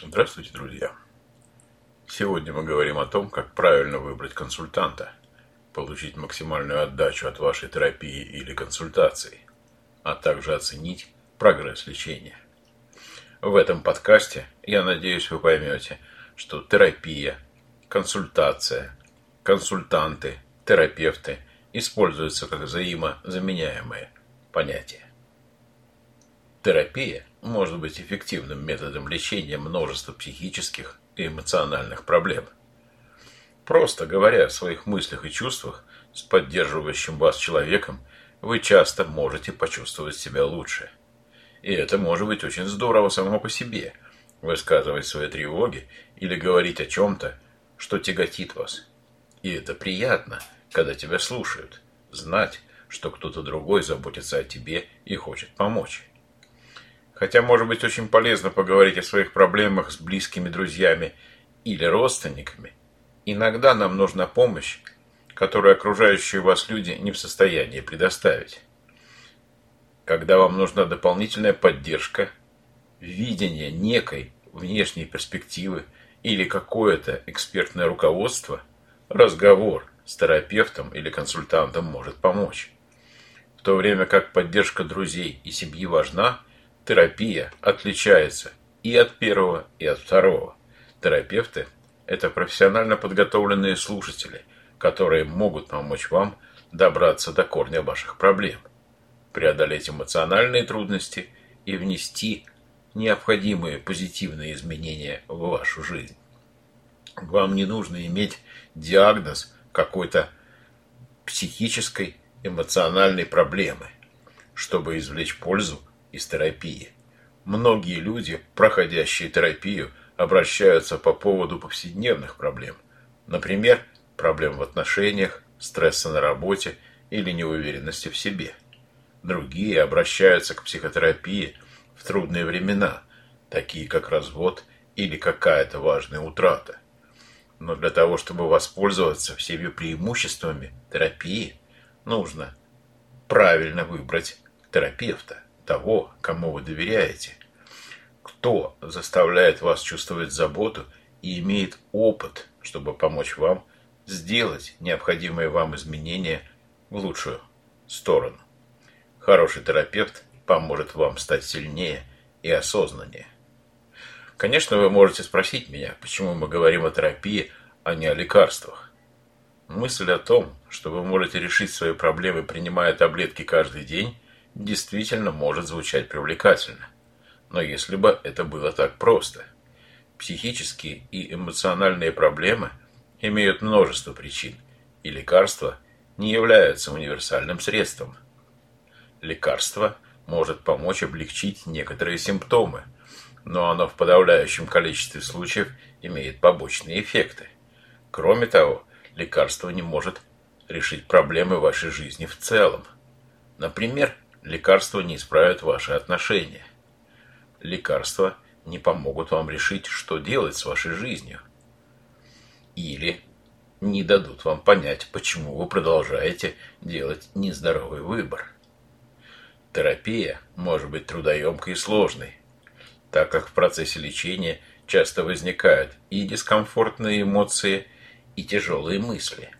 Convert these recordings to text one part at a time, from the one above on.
Здравствуйте, друзья! Сегодня мы говорим о том, как правильно выбрать консультанта, получить максимальную отдачу от вашей терапии или консультации, а также оценить прогресс лечения. В этом подкасте, я надеюсь, вы поймете, что терапия, консультация, консультанты, терапевты используются как взаимозаменяемые понятия. Терапия может быть эффективным методом лечения множества психических и эмоциональных проблем. Просто говоря о своих мыслях и чувствах с поддерживающим вас человеком, вы часто можете почувствовать себя лучше. И это может быть очень здорово само по себе, высказывать свои тревоги или говорить о чем-то, что тяготит вас. И это приятно, когда тебя слушают, знать, что кто-то другой заботится о тебе и хочет помочь. Хотя, может быть, очень полезно поговорить о своих проблемах с близкими друзьями или родственниками. Иногда нам нужна помощь, которую окружающие вас люди не в состоянии предоставить. Когда вам нужна дополнительная поддержка, видение некой внешней перспективы или какое-то экспертное руководство, разговор с терапевтом или консультантом может помочь. В то время как поддержка друзей и семьи важна – терапия отличается и от первого, и от второго. Терапевты – это профессионально подготовленные слушатели, которые могут помочь вам добраться до корня ваших проблем, преодолеть эмоциональные трудности и внести необходимые позитивные изменения в вашу жизнь. Вам не нужно иметь диагноз какой-то психической, эмоциональной проблемы, чтобы извлечь пользу из терапии. Многие люди, проходящие терапию, обращаются по поводу повседневных проблем. Например, проблем в отношениях, стресса на работе или неуверенности в себе. Другие обращаются к психотерапии в трудные времена, такие как развод или какая-то важная утрата. Но для того, чтобы воспользоваться всеми преимуществами терапии, нужно правильно выбрать терапевта того, кому вы доверяете, кто заставляет вас чувствовать заботу и имеет опыт, чтобы помочь вам сделать необходимые вам изменения в лучшую сторону. Хороший терапевт поможет вам стать сильнее и осознаннее. Конечно, вы можете спросить меня, почему мы говорим о терапии, а не о лекарствах. Мысль о том, что вы можете решить свои проблемы, принимая таблетки каждый день, действительно может звучать привлекательно. Но если бы это было так просто. Психические и эмоциональные проблемы имеют множество причин, и лекарства не являются универсальным средством. Лекарство может помочь облегчить некоторые симптомы, но оно в подавляющем количестве случаев имеет побочные эффекты. Кроме того, лекарство не может решить проблемы вашей жизни в целом. Например, Лекарства не исправят ваши отношения. Лекарства не помогут вам решить, что делать с вашей жизнью. Или не дадут вам понять, почему вы продолжаете делать нездоровый выбор. Терапия может быть трудоемкой и сложной, так как в процессе лечения часто возникают и дискомфортные эмоции, и тяжелые мысли.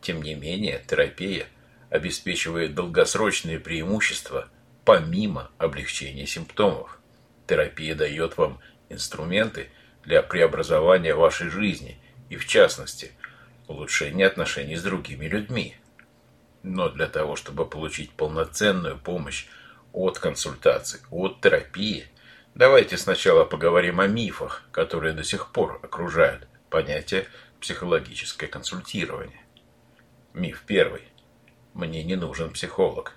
Тем не менее, терапия – обеспечивает долгосрочные преимущества помимо облегчения симптомов. Терапия дает вам инструменты для преобразования вашей жизни и, в частности, улучшения отношений с другими людьми. Но для того, чтобы получить полноценную помощь от консультаций, от терапии, давайте сначала поговорим о мифах, которые до сих пор окружают понятие психологическое консультирование. Миф первый. Мне не нужен психолог.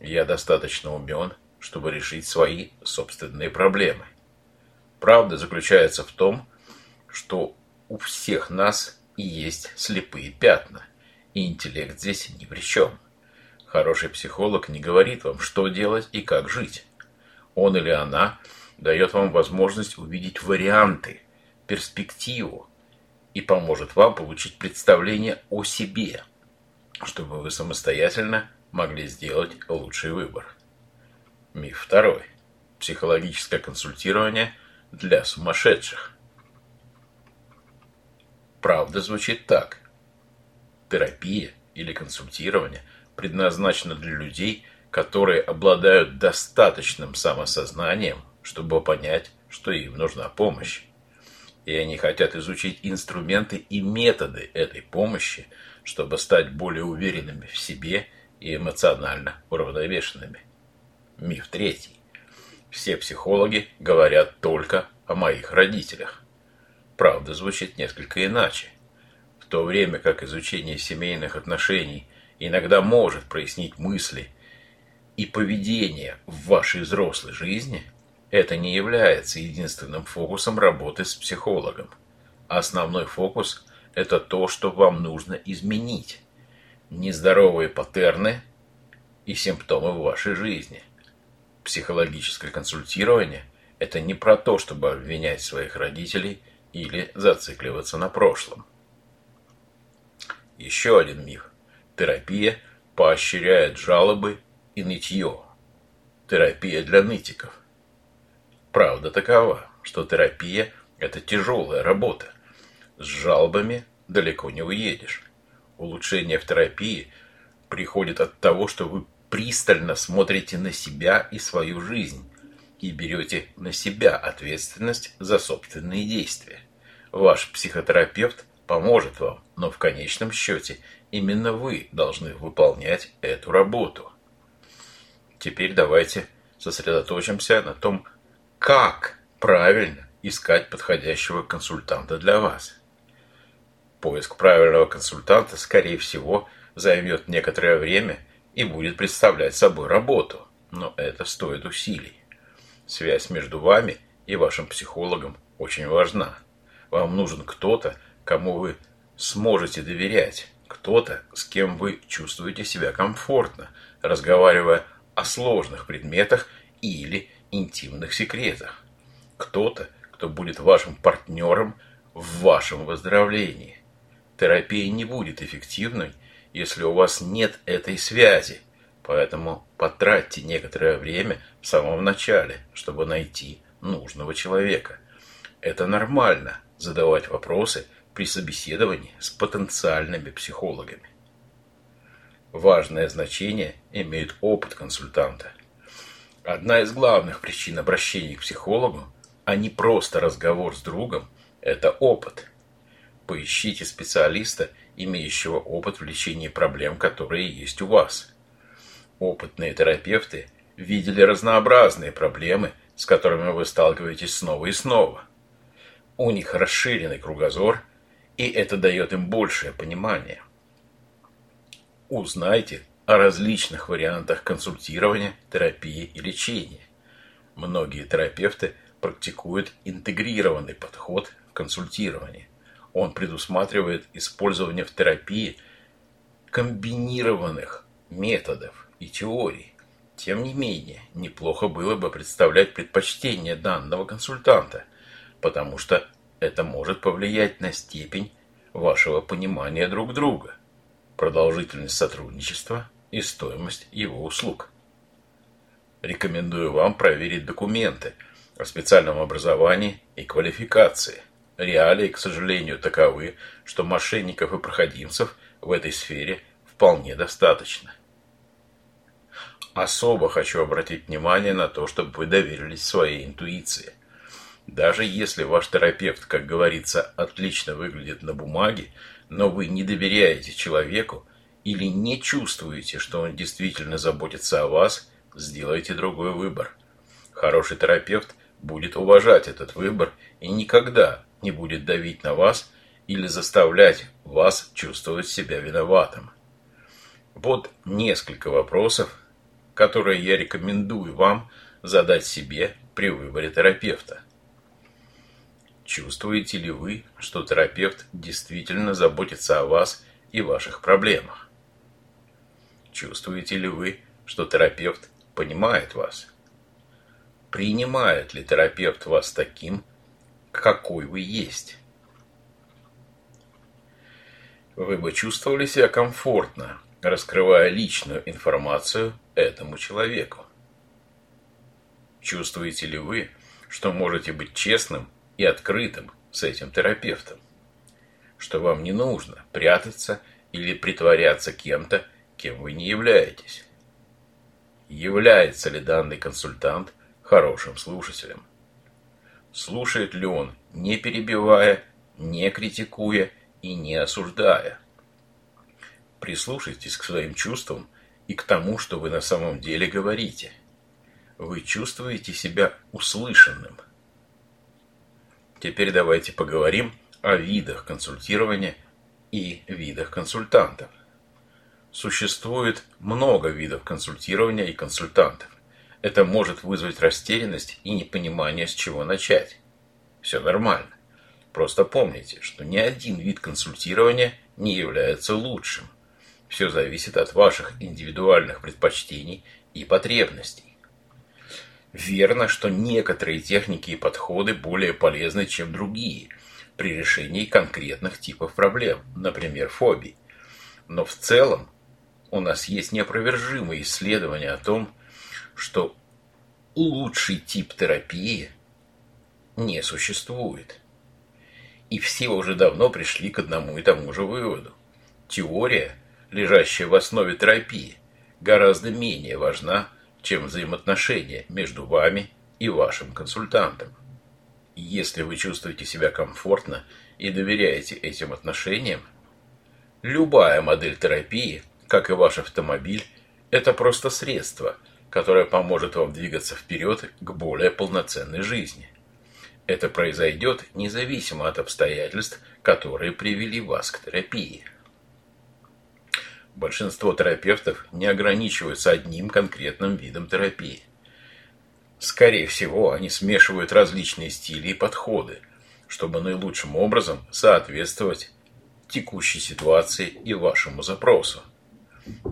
Я достаточно умен, чтобы решить свои собственные проблемы. Правда заключается в том, что у всех нас есть слепые пятна, и интеллект здесь ни при чем. Хороший психолог не говорит вам, что делать и как жить. Он или она дает вам возможность увидеть варианты, перспективу и поможет вам получить представление о себе – чтобы вы самостоятельно могли сделать лучший выбор. Миф второй. Психологическое консультирование для сумасшедших. Правда звучит так. Терапия или консультирование предназначено для людей, которые обладают достаточным самосознанием, чтобы понять, что им нужна помощь. И они хотят изучить инструменты и методы этой помощи, чтобы стать более уверенными в себе и эмоционально уравновешенными. Миф третий. Все психологи говорят только о моих родителях. Правда звучит несколько иначе. В то время как изучение семейных отношений иногда может прояснить мысли и поведение в вашей взрослой жизни, это не является единственным фокусом работы с психологом. Основной фокус – это то, что вам нужно изменить. Нездоровые паттерны и симптомы в вашей жизни. Психологическое консультирование – это не про то, чтобы обвинять своих родителей или зацикливаться на прошлом. Еще один миф. Терапия поощряет жалобы и нытье. Терапия для нытиков. Правда такова, что терапия – это тяжелая работа. С жалобами далеко не уедешь. Улучшение в терапии приходит от того, что вы пристально смотрите на себя и свою жизнь и берете на себя ответственность за собственные действия. Ваш психотерапевт поможет вам, но в конечном счете именно вы должны выполнять эту работу. Теперь давайте сосредоточимся на том, как правильно искать подходящего консультанта для вас. Поиск правильного консультанта, скорее всего, займет некоторое время и будет представлять собой работу, но это стоит усилий. Связь между вами и вашим психологом очень важна. Вам нужен кто-то, кому вы сможете доверять, кто-то, с кем вы чувствуете себя комфортно, разговаривая о сложных предметах или интимных секретах. Кто-то, кто будет вашим партнером в вашем выздоровлении. Терапия не будет эффективной, если у вас нет этой связи, поэтому потратьте некоторое время в самом начале, чтобы найти нужного человека. Это нормально задавать вопросы при собеседовании с потенциальными психологами. Важное значение имеет опыт консультанта. Одна из главных причин обращения к психологу, а не просто разговор с другом, это опыт. Поищите специалиста, имеющего опыт в лечении проблем, которые есть у вас. Опытные терапевты видели разнообразные проблемы, с которыми вы сталкиваетесь снова и снова. У них расширенный кругозор – и это дает им большее понимание. Узнайте о различных вариантах консультирования, терапии и лечения. Многие терапевты практикуют интегрированный подход в консультировании. Он предусматривает использование в терапии комбинированных методов и теорий. Тем не менее, неплохо было бы представлять предпочтение данного консультанта, потому что это может повлиять на степень вашего понимания друг друга, продолжительность сотрудничества и стоимость его услуг. Рекомендую вам проверить документы о специальном образовании и квалификации. Реалии, к сожалению, таковы, что мошенников и проходимцев в этой сфере вполне достаточно. Особо хочу обратить внимание на то, чтобы вы доверились своей интуиции – даже если ваш терапевт, как говорится, отлично выглядит на бумаге, но вы не доверяете человеку или не чувствуете, что он действительно заботится о вас, сделайте другой выбор. Хороший терапевт будет уважать этот выбор и никогда не будет давить на вас или заставлять вас чувствовать себя виноватым. Вот несколько вопросов, которые я рекомендую вам задать себе при выборе терапевта. Чувствуете ли вы, что терапевт действительно заботится о вас и ваших проблемах? Чувствуете ли вы, что терапевт понимает вас? Принимает ли терапевт вас таким, какой вы есть? Вы бы чувствовали себя комфортно, раскрывая личную информацию этому человеку? Чувствуете ли вы, что можете быть честным и открытым с этим терапевтом, что вам не нужно прятаться или притворяться кем-то, кем вы не являетесь. Является ли данный консультант хорошим слушателем? Слушает ли он, не перебивая, не критикуя и не осуждая? Прислушайтесь к своим чувствам и к тому, что вы на самом деле говорите. Вы чувствуете себя услышанным. Теперь давайте поговорим о видах консультирования и видах консультантов. Существует много видов консультирования и консультантов. Это может вызвать растерянность и непонимание, с чего начать. Все нормально. Просто помните, что ни один вид консультирования не является лучшим. Все зависит от ваших индивидуальных предпочтений и потребностей. Верно, что некоторые техники и подходы более полезны, чем другие при решении конкретных типов проблем, например, фобий. Но в целом у нас есть неопровержимые исследования о том, что лучший тип терапии не существует. И все уже давно пришли к одному и тому же выводу. Теория – лежащая в основе терапии, гораздо менее важна, чем взаимоотношения между вами и вашим консультантом. Если вы чувствуете себя комфортно и доверяете этим отношениям, любая модель терапии, как и ваш автомобиль, это просто средство, которое поможет вам двигаться вперед к более полноценной жизни. Это произойдет независимо от обстоятельств, которые привели вас к терапии. Большинство терапевтов не ограничиваются одним конкретным видом терапии. Скорее всего, они смешивают различные стили и подходы, чтобы наилучшим образом соответствовать текущей ситуации и вашему запросу.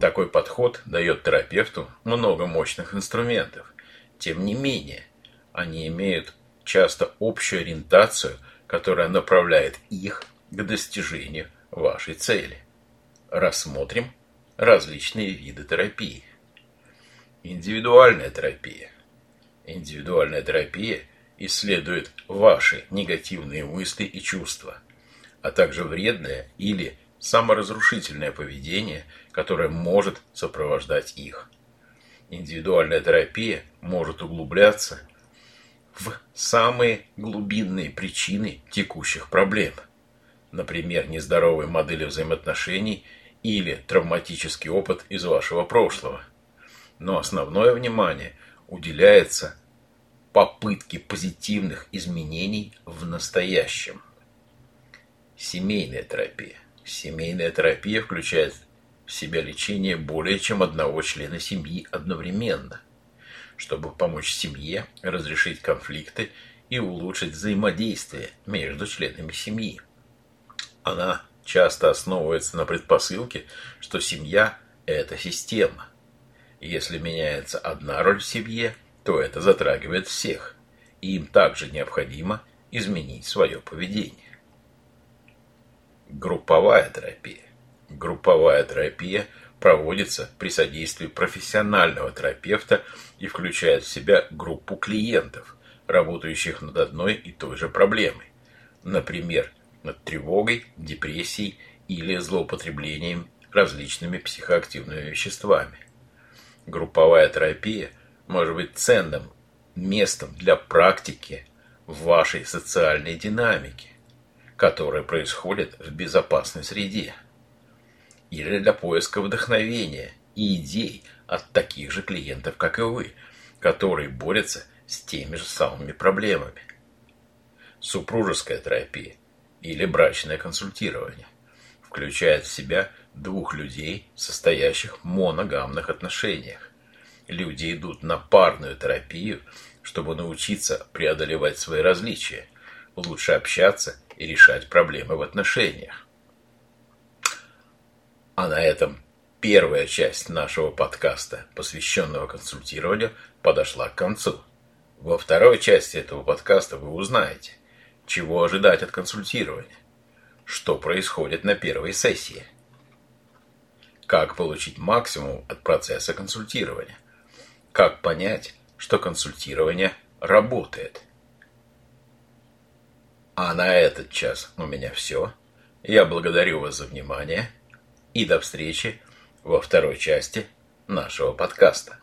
Такой подход дает терапевту много мощных инструментов. Тем не менее, они имеют часто общую ориентацию, которая направляет их к достижению вашей цели рассмотрим различные виды терапии. Индивидуальная терапия. Индивидуальная терапия исследует ваши негативные мысли и чувства, а также вредное или саморазрушительное поведение, которое может сопровождать их. Индивидуальная терапия может углубляться в самые глубинные причины текущих проблем, например, нездоровые модели взаимоотношений или травматический опыт из вашего прошлого. Но основное внимание уделяется попытке позитивных изменений в настоящем. Семейная терапия. Семейная терапия включает в себя лечение более чем одного члена семьи одновременно, чтобы помочь семье разрешить конфликты и улучшить взаимодействие между членами семьи. Она часто основывается на предпосылке, что семья – это система. Если меняется одна роль в семье, то это затрагивает всех, и им также необходимо изменить свое поведение. Групповая терапия. Групповая терапия проводится при содействии профессионального терапевта и включает в себя группу клиентов, работающих над одной и той же проблемой. Например, над тревогой, депрессией или злоупотреблением различными психоактивными веществами. Групповая терапия может быть ценным местом для практики в вашей социальной динамике, которая происходит в безопасной среде, или для поиска вдохновения и идей от таких же клиентов, как и вы, которые борются с теми же самыми проблемами. Супружеская терапия или брачное консультирование. Включает в себя двух людей, состоящих в моногамных отношениях. Люди идут на парную терапию, чтобы научиться преодолевать свои различия, лучше общаться и решать проблемы в отношениях. А на этом первая часть нашего подкаста, посвященного консультированию, подошла к концу. Во второй части этого подкаста вы узнаете – чего ожидать от консультирования? Что происходит на первой сессии? Как получить максимум от процесса консультирования? Как понять, что консультирование работает? А на этот час у меня все. Я благодарю вас за внимание и до встречи во второй части нашего подкаста.